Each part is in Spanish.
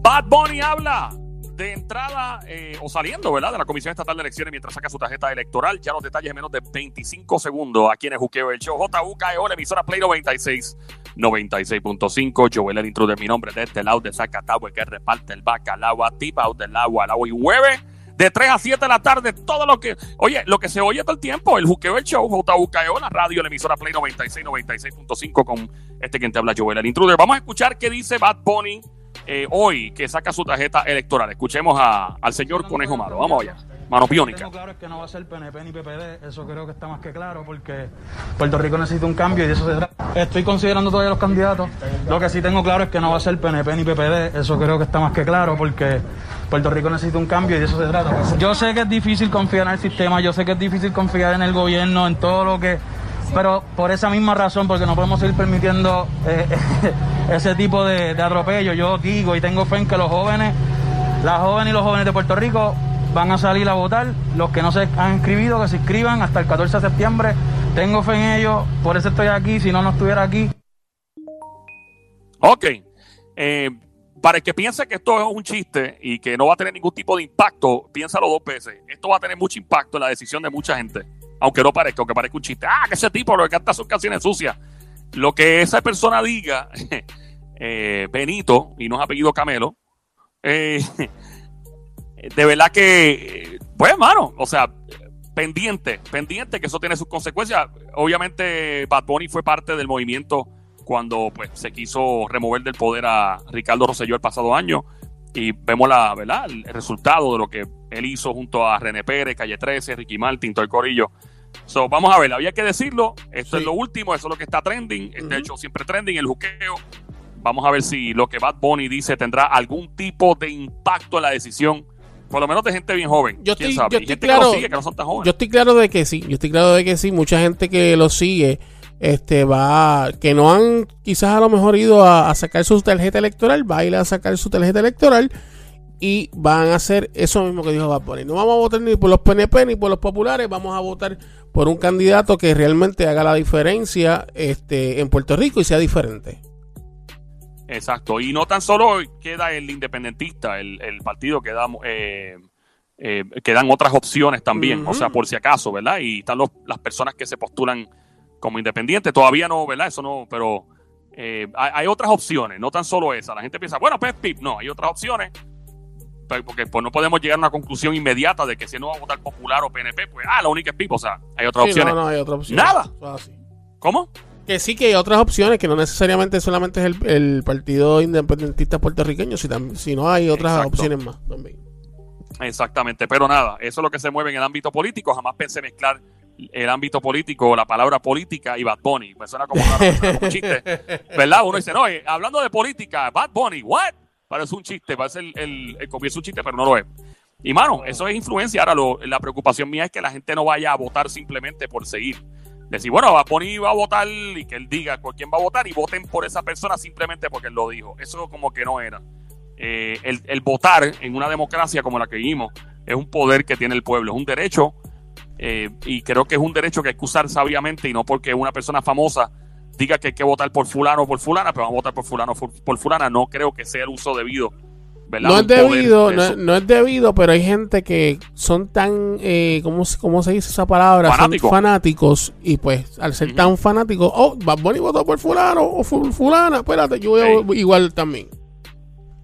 Bad Bunny habla de entrada eh, o saliendo, ¿verdad? De la Comisión Estatal de Elecciones mientras saca su tarjeta electoral. Ya los detalles en menos de 25 segundos aquí en el Juqueo del Show. JUKEO, la emisora Play 96, 96.5. Joel el intruder, mi nombre desde el lado de Zacatau, que reparte el bacalao tipa del agua al agua y hueve. De 3 a 7 de la tarde, todo lo que. Oye, lo que se oye todo el tiempo, el Juqueo del Show, JUKEO, la radio, la emisora Play 96, 96.5 con este quien te habla, Joel el intruder. Vamos a escuchar qué dice Bad Bunny eh, hoy que saca su tarjeta electoral. Escuchemos al señor Conejo Malo. Vamos allá. Mano piónica. Lo claro es que no va a ser PNP ni PPD, eso creo que está más que claro, porque Puerto Rico necesita un cambio y de eso se trata. Estoy considerando todavía los candidatos. Lo que sí tengo claro es que no va a ser PNP ni PPD, eso creo que está más que claro, porque Puerto Rico necesita un cambio y de eso se trata. Yo sé que es difícil confiar en el sistema, yo sé que es difícil confiar en el gobierno, en todo lo que pero por esa misma razón, porque no podemos seguir permitiendo eh, ese tipo de, de atropello, yo digo y tengo fe en que los jóvenes, las jóvenes y los jóvenes de Puerto Rico van a salir a votar, los que no se han inscribido, que se inscriban hasta el 14 de septiembre, tengo fe en ellos, por eso estoy aquí, si no, no estuviera aquí. Ok. Eh, para el que piense que esto es un chiste y que no va a tener ningún tipo de impacto, piénsalo dos veces. Esto va a tener mucho impacto en la decisión de mucha gente. Aunque no parezca, aunque parezca un chiste. Ah, que ese tipo lo que canta sus canciones sucias. Lo que esa persona diga, eh, Benito, y no es apellido Camelo, eh, de verdad que, pues, hermano, o sea, pendiente, pendiente que eso tiene sus consecuencias. Obviamente, Bad Bunny fue parte del movimiento cuando pues se quiso remover del poder a Ricardo Rosselló el pasado año y vemos la, ¿verdad? el resultado de lo que él hizo junto a René Pérez, Calle 13, Ricky Martin, todo el corillo. So, vamos a ver, había que decirlo, esto Sí. es lo último, eso es lo que está trending, de hecho siempre trending, el juqueo. Vamos a ver si lo que Bad Bunny dice tendrá algún tipo de impacto en la decisión, por lo menos de gente bien joven. Yo ¿Quién estoy- sabe? yo Y estoy gente que lo claro- sigue, que no son tan jóvenes. Yo estoy claro de que sí, yo estoy claro de que sí. Mucha gente que lo sigue, este, va, que no han quizás a lo mejor ido a, a sacar su tarjeta electoral, va a ir a sacar su tarjeta electoral y van a hacer eso mismo que dijo Bad Bunny. No vamos a votar ni por los PNP ni por los populares, vamos a votar por un candidato que realmente haga la diferencia este, en Puerto Rico y sea diferente. Exacto, y no tan solo queda el independentista, el, el partido que da, eh, eh, quedan otras opciones también, o sea, por si acaso, ¿verdad? Y están los, las personas que se postulan como independientes, todavía no, ¿verdad? Eso no, pero eh, hay, hay otras opciones, no tan solo esa. La gente piensa, bueno, pues PIP, no, hay otras opciones, porque pues no podemos llegar a una conclusión inmediata de que si no va a votar popular o PNP, pues, ah, la única es PIP, o sea, hay otras Sí, opciones. no, no hay otra opción. Nada. Así. ¿Cómo? Que sí que hay otras opciones, que no necesariamente solamente es el, el partido independentista puertorriqueño, si, tam- si no hay otras Exacto. opciones más también. Exactamente, pero nada, eso es lo que se mueve en el ámbito político. Jamás pensé mezclar el ámbito político, la palabra política y Bad Bunny. Me suena como, raro, suena como un chiste, ¿verdad? Uno dice, no, eh, hablando de política, Bad Bunny, ¿what? Parece un chiste, parece el, el, el comienzo un chiste, pero no lo es. Y mano, eso es influencia. Ahora, lo- la preocupación mía es que la gente no vaya a votar simplemente por seguir. Decir, bueno, Bad Bunny va a votar y que él diga por quién va a votar y voten por esa persona simplemente porque él lo dijo. Eso como que no era. Eh, el, el votar en una democracia como la que vivimos es un poder que tiene el pueblo, es un derecho eh, y creo que es un derecho que hay que usar sabiamente y no porque una persona famosa diga que hay que votar por fulano o por fulana, pero vamos a votar por fulano o por fulana, no creo que sea el uso debido. ¿Verdad? No es debido, de no, no es debido, pero hay gente que son tan, eh, ¿cómo, se- cómo se dice esa palabra? Fanático. Son fanáticos y pues al ser tan fanáticos, oh, Bad Bunny votó por fulano o fu- fulana, espérate, yo voy vo- igual también.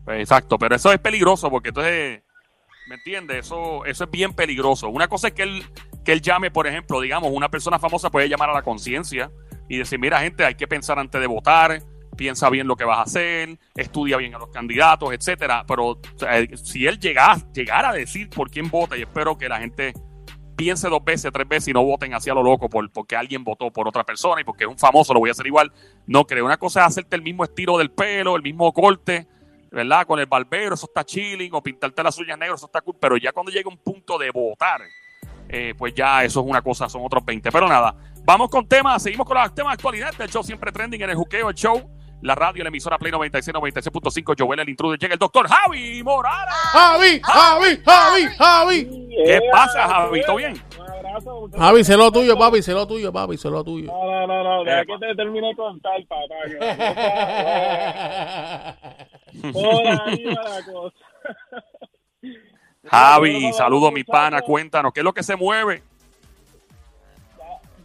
Pues, Exacto, pero eso es peligroso porque entonces, ¿me entiendes? Eso, eso es bien peligroso. Una cosa es que él, que él llame, por ejemplo, digamos, una persona famosa puede llamar a la conciencia y decir, mira gente, hay que pensar antes de votar, piensa bien lo que vas a hacer, estudia bien a los candidatos, etcétera. Pero eh, si él llegara, llegara a decir por quién vota, y espero que la gente piense dos veces, tres veces y no voten hacia lo loco por, porque alguien votó por otra persona y porque es un famoso, lo voy a hacer igual. No creo. Una cosa es hacerte el mismo estilo del pelo, el mismo corte, ¿verdad? Con el barbero, eso está chilling, o pintarte las uñas negras, eso está cool, pero ya cuando llega un punto de votar, eh, pues ya eso es una cosa, son otros 20. Pero nada, vamos con temas, seguimos con los temas de actualidad del show siempre trending en el juqueo, el show, la radio, la emisora Play 96, 96.5, Joel el intruder, llega el doctor Javi Morales. Javi, Javi, Javi, Javi. ¿Qué pasa, Javi? ¿Todo bien? Un caso. Javi, sé lo tuyo, papi, sé lo tuyo, papi, sé lo tuyo. No, no, no, no, deja que te termine de contar, papá. que me gusta, Por ahí va la cosa. Javi, saludos mi pana, cuéntanos, ¿qué es lo que se mueve?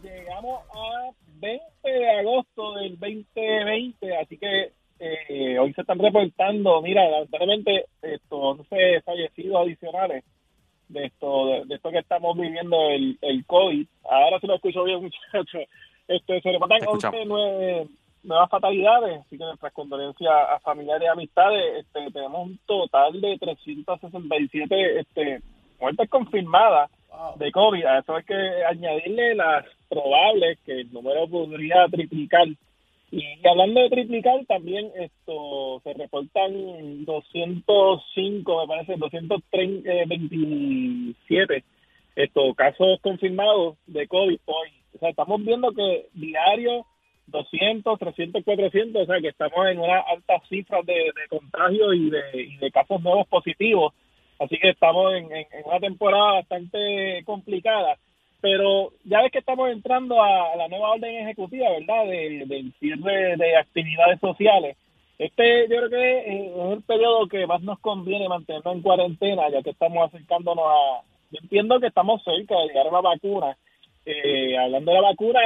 Ya llegamos a 20 de agosto del 2020, así que eh, hoy se están reportando, mira, lamentablemente, estos 11 fallecidos adicionales de esto de, de esto que estamos viviendo, el, el COVID. Ahora sí lo escucho bien, muchachos. Este, se reportan Te escuchamos. 11 nue- nuevas fatalidades, así que nuestras condolencias a familiares y amistades. Este, tenemos un total de 367 este, muertes confirmadas de COVID. A eso hay que añadirle las probables, que el número podría triplicar. Y hablando de triplicar, también esto se reportan 205, me parece, 227 estos casos confirmados de COVID. O sea, estamos viendo que diario 200, 300, 400, o sea, que estamos en una alta cifra de, de contagio y de, y de casos nuevos positivos. Así que estamos en, una temporada bastante complicada. Pero ya ves que estamos entrando a, la nueva orden ejecutiva, ¿verdad? De- del cierre de actividades sociales. Este yo creo que es el periodo que más nos conviene mantenernos en cuarentena, ya que estamos acercándonos a... Yo entiendo que estamos cerca de llegar a la vacuna. Eh, hablando de la vacuna,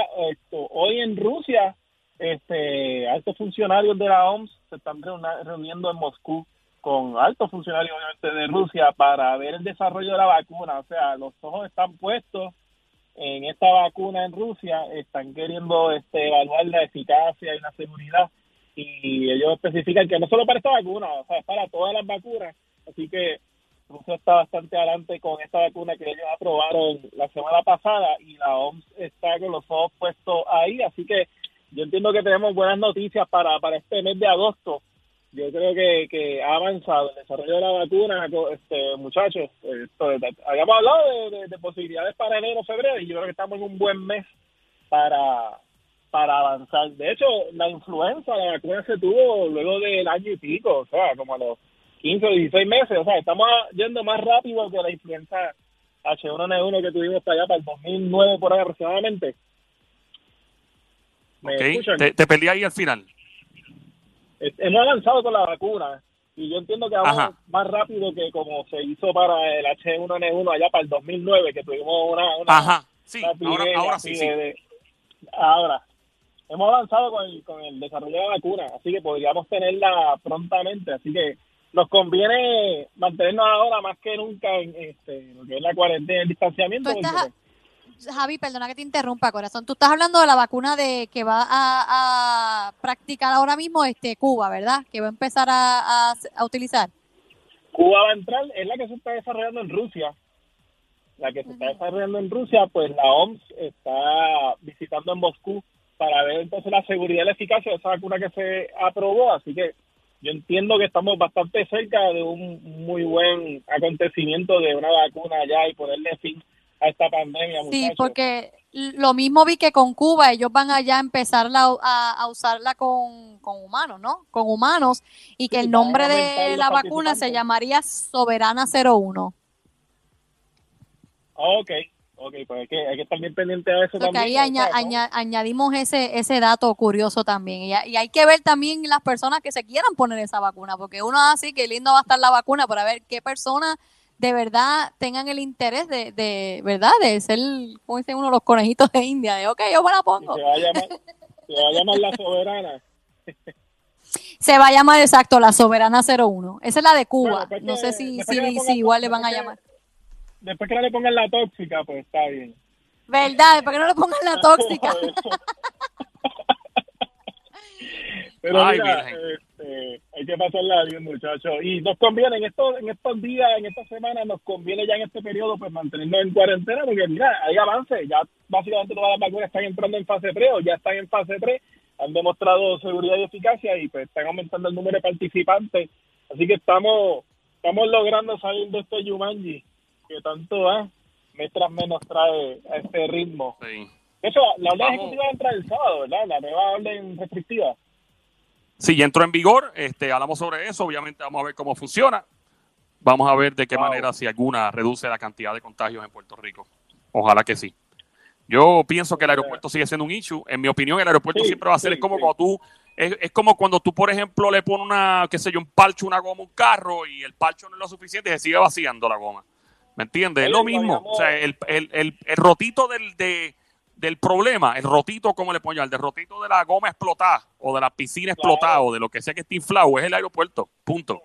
hoy en Rusia, este, altos funcionarios de la OMS se están reuniendo en Moscú con altos funcionarios obviamente de Rusia para ver el desarrollo de la vacuna. O sea, los ojos están puestos en esta vacuna en Rusia, están queriendo este, evaluar la eficacia y la seguridad y ellos especifican que no solo para esta vacuna, o sea, es para todas las vacunas. Así que Rusia está bastante adelante con esta vacuna que ellos aprobaron la semana pasada y la OMS está con los ojos puestos ahí. Así que yo entiendo que tenemos buenas noticias para, para este mes de agosto. Yo creo que, que ha avanzado el desarrollo de la vacuna, este muchachos. Esto, habíamos hablado de, de- de posibilidades para enero, febrero, y yo creo que estamos en un buen mes para, para avanzar. De hecho, la influenza, la vacuna se tuvo luego del año y pico, o sea, como a los 15 o 16 meses. O sea, estamos yendo más rápido que la influenza H1N1 que tuvimos para allá, para el 2009 por ahí aproximadamente. ¿Me Ok, escuchan? Te, te ahí al final. Hemos avanzado con la vacuna y yo entiendo que vamos Ajá. más rápido que como se hizo para el H1N1 allá para el 2009, que tuvimos una... una Ajá, sí, una ahora, sí, sí. de- de- ahora, hemos avanzado con el, con el desarrollo de la vacuna, así que podríamos tenerla prontamente, así que nos conviene mantenernos ahora más que nunca en este, lo que es la cuarentena, el distanciamiento. Tú estás pues, Javi, perdona que te interrumpa, corazón. Tú estás hablando de la vacuna de que va a, a practicar ahora mismo este Cuba, ¿verdad? Que va a empezar a, a- a utilizar. Cuba va a entrar, es la que se está desarrollando en Rusia. La que se está desarrollando en Rusia, pues la OMS está visitando en Moscú para ver entonces la seguridad y la eficacia de esa vacuna que se aprobó. Así que yo entiendo que estamos bastante cerca de un muy buen acontecimiento de una vacuna allá y ponerle fin a esta pandemia. Sí, porque lo mismo vi que con Cuba, ellos van allá a empezar la- a, a usarla con, con humanos, ¿no? Con humanos, y que Sí, el nombre de la vacuna se llamaría Soberana 01. Ok, ok, pues hay que, hay que estar bien pendiente a eso Porque ahí también. aña- aña- añadimos ese, ese dato curioso también. Y, y hay que ver también las personas que se quieran poner esa vacuna, porque uno así, que lindo va a estar la vacuna, para ver qué personas de verdad tengan el interés de, de ¿verdad? De ser, como dice uno, los conejitos de India, de ok, yo me la pongo. se va a llamar, se va a llamar la soberana. Se va a llamar exacto la Soberana 01. Esa es la de Cuba. Bueno, no que- sé si, después que le si, pongan- si igual le van a después que- llamar. Después que no le pongan la tóxica, pues está bien. ¿Verdad? ¿Por qué no le pongan la tóxica? Pero Ay, mira. Hay que pasarla bien, muchachos. Y nos conviene en estos, en estos días, en esta semana, nos conviene ya en este periodo, pues mantenernos en cuarentena, porque mira, hay avance. Ya básicamente todas las vacunas están entrando en fase 3 o ya están en fase 3. Han demostrado seguridad y eficacia y pues están aumentando el número de participantes. Así que estamos estamos logrando salir de este Yumanji que tanto ¿eh? mes tras mes nos trae a este ritmo. Sí. De hecho, la orden ejecutiva va a entrar el sábado, ¿verdad? La nueva orden restrictiva. Sí, ya entró en vigor, este, hablamos sobre eso, obviamente vamos a ver cómo funciona. Vamos a ver de qué Wow. manera, si alguna, reduce la cantidad de contagios en Puerto Rico. Ojalá que sí. Yo pienso que el aeropuerto sigue siendo un issue. En mi opinión, el aeropuerto Sí, siempre va a ser sí, es como sí. cuando tú, es, es como cuando tú, por ejemplo, le pones una, qué sé yo, un parcho, una goma, un carro y el parcho no es lo suficiente y se sigue vaciando la goma. ¿Me entiendes? Es lo mismo. O sea, el, el, el, el rotito del, de, del problema, el rotito, como le pongo el de rotito de la goma explotada o de la piscina Claro. explotada o de lo que sea que esté inflado, es el aeropuerto. Punto.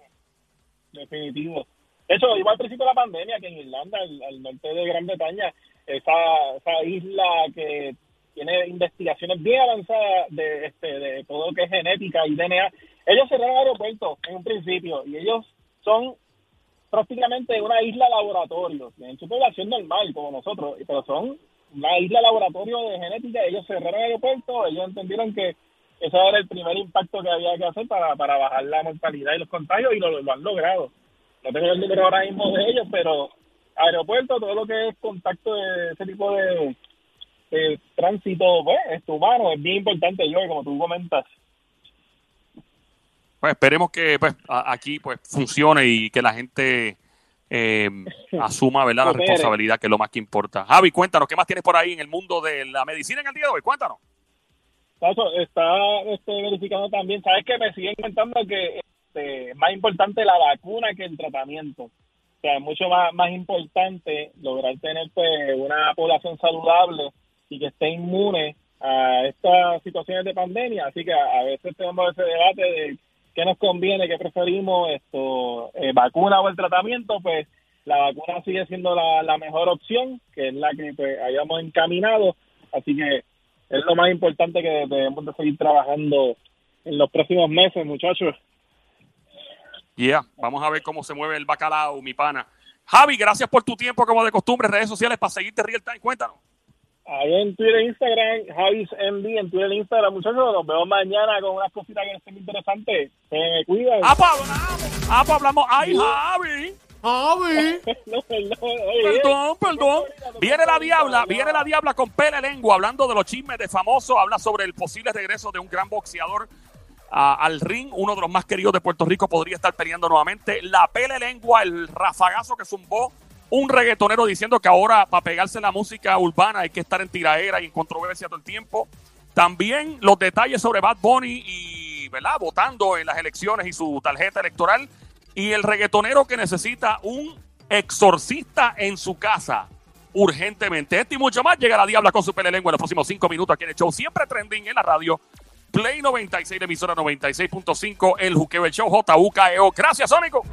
Definitivo. Eso, igual al principio de la pandemia, que en Irlanda, al, al norte de Gran Bretaña, esa, esa isla que tiene investigaciones bien avanzadas de, este, de todo lo que es genética y DNA, ellos cerraron el aeropuerto en un principio y ellos son prácticamente una isla laboratorio, tienen su población normal como nosotros, pero son una isla laboratorio de genética, ellos cerraron el aeropuerto, ellos entendieron que ese era el primer impacto que había que hacer para, para bajar la mortalidad y los contagios y lo, lo han logrado. No tengo el número ahora mismo de ellos, pero aeropuerto, todo lo que es contacto de ese tipo de, de tránsito, pues, es humano, es bien importante, yo, como tú comentas. Pues esperemos que pues, aquí pues funcione y que la gente eh, asuma ¿verdad? la responsabilidad, que es lo más que importa. Javi, cuéntanos, ¿qué más tienes por ahí en el mundo de la medicina en el día de hoy? Cuéntanos. Tacho, está este, verificando también, sabes que me siguen comentando que este, es más importante la vacuna que el tratamiento. O sea, es mucho más, más importante lograr tener pues, una población saludable y que esté inmune a estas situaciones de pandemia. Así que a, a veces tenemos ese debate de qué nos conviene, qué preferimos, esto eh, vacuna o el tratamiento. Pues la vacuna sigue siendo la, mejor opción, que es la que pues, hayamos encaminado. Así que es lo más importante que debemos de seguir trabajando en los próximos meses, muchachos. Yeah, vamos a ver cómo se mueve el bacalao, mi pana. Javi, gracias por tu tiempo, como de costumbre, redes sociales para seguirte real time. Cuéntanos. Ahí en Twitter e Instagram, Javis MD en Twitter e Instagram, muchachos. Nos vemos mañana con unas cositas que estén interesantes. Se me cuidan. Ah, pues hablamos. Ah, pues hablamos. Ay, Javi. Javi. No, perdón, oye, Perdón, perdón. Viene la diabla, viene la diabla con pele lengua hablando de los chismes de famosos, habla sobre el posible regreso de un gran boxeador a- al ring, uno de los más queridos de Puerto Rico podría estar peleando nuevamente. La pele lengua, el rafagazo que zumbó un reggaetonero diciendo que ahora para pegarse la música urbana hay que estar en tiraera y en controversia todo el tiempo. También los detalles sobre Bad Bunny y, ¿verdad? Votando en las elecciones y su tarjeta electoral. Y el reggaetonero que necesita un exorcista en su casa urgentemente. Esto y mucho más llega la Diabla con su pele lengua en los próximos cinco minutos aquí en el show. Siempre trending en la radio. Play 96, emisora 96.5, el Juqueo, el show JUKEO. Gracias, Sónico.